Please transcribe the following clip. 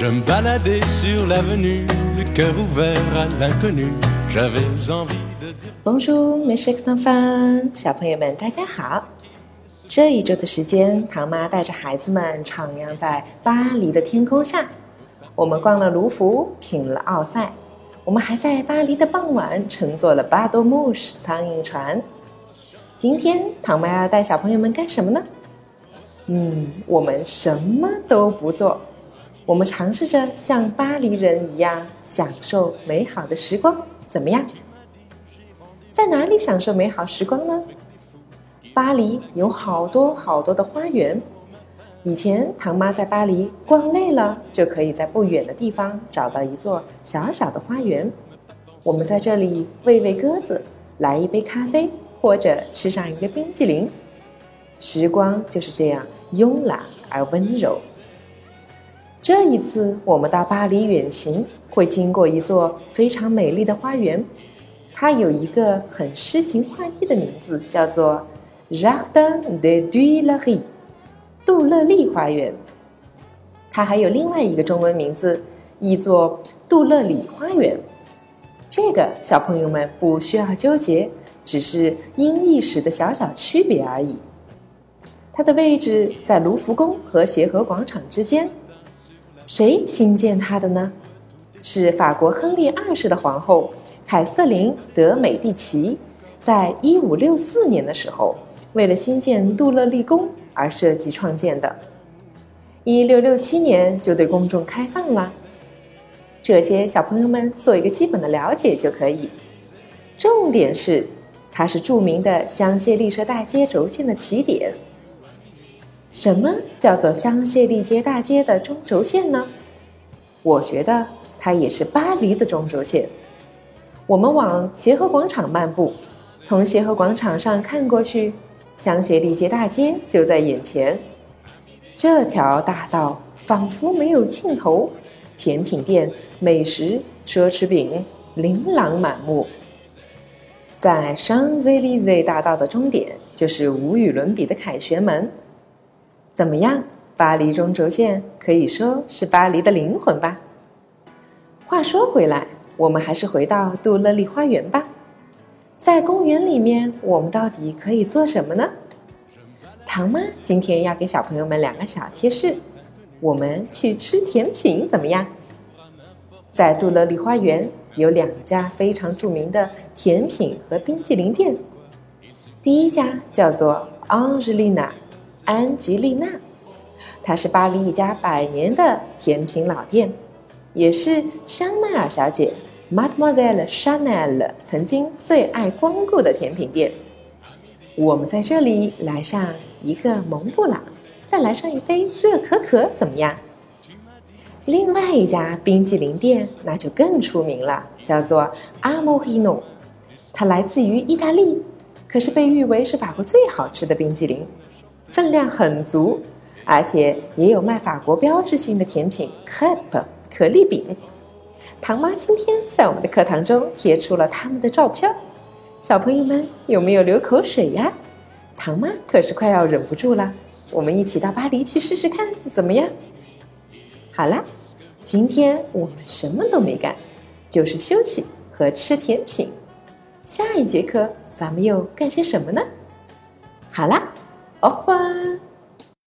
Je me baladais sur l'avenue, le cœur ouvert à l'inconnu. J'avais envie de dire. Bonjour, mes chers enfants，小朋友们，大家好。这一周的时间，唐妈带着孩子们徜徉在巴黎的天空下。我们逛了卢浮，品了奥赛，我们还在巴黎的傍晚乘坐了巴多穆什苍蝇船。今天，唐妈要带小朋友们干什么呢？嗯，我们什么都不做，我们尝试着像巴黎人一样享受美好的时光，怎么样？在哪里享受美好时光呢？巴黎有好多好多的花园。以前唐妈在巴黎逛累了，就可以在不远的地方找到一座小小的花园。我们在这里喂喂鸽子，来一杯咖啡，或者吃上一个冰淇淋。时光就是这样慵懒而温柔。这一次我们到巴黎远行，会经过一座非常美丽的花园，它有一个很诗情画意的名字，叫做 Jardin des Tuileries。杜乐丽花园，它还有另外一个中文名字，译作杜乐里花园。这个小朋友们不需要纠结，只是音译时的小小区别而已。它的位置在卢浮宫和协和广场之间。谁新建它的呢？是法国亨利二世的皇后凯瑟琳·德美第奇，在一五六四年的时候，为了新建杜乐丽宫。而设计创建的，一六六七年就对公众开放了。这些小朋友们做一个基本的了解就可以。重点是，它是著名的香榭丽舍大街轴线的起点。什么叫做香榭丽街大街的中轴线呢？我觉得它也是巴黎的中轴线。我们往协和广场漫步，从协和广场上看过去。香榭丽街大街就在眼前，这条大道仿佛没有尽头，甜品店、美食、奢侈品琳琅满目。在 Champs-Élysées 大道的终点，就是无与伦比的凯旋门。怎么样，巴黎中轴线可以说是巴黎的灵魂吧？话说回来，我们还是回到杜乐丽花园吧。在公园里面，我们到底可以做什么呢？唐妈今天要给小朋友们两个小贴士，我们去吃甜品怎么样？在杜乐丽花园有两家非常著名的甜品和冰淇淋店，第一家叫做 Angelina，安吉丽娜，它是巴黎一家百年的甜品老店，也是香奈儿小姐。Mademoiselle Chanel 曾经最爱光顾的甜品店，我们在这里来上一个蒙布朗，再来上一杯热可可，怎么样？另外一家冰激凌店那就更出名了，叫做 Amohino，它来自于意大利，可是被誉为是法国最好吃的冰激凌，分量很足，而且也有卖法国标志性的甜品 Crepe 可丽饼。唐妈今天在我们的课堂中贴出了他们的照片，小朋友们有没有流口水呀？唐妈可是快要忍不住了，我们一起到巴黎去试试看怎么样？好啦，今天我们什么都没干，就是休息和吃甜品。下一节课咱们又干些什么呢？好啦，au revoir。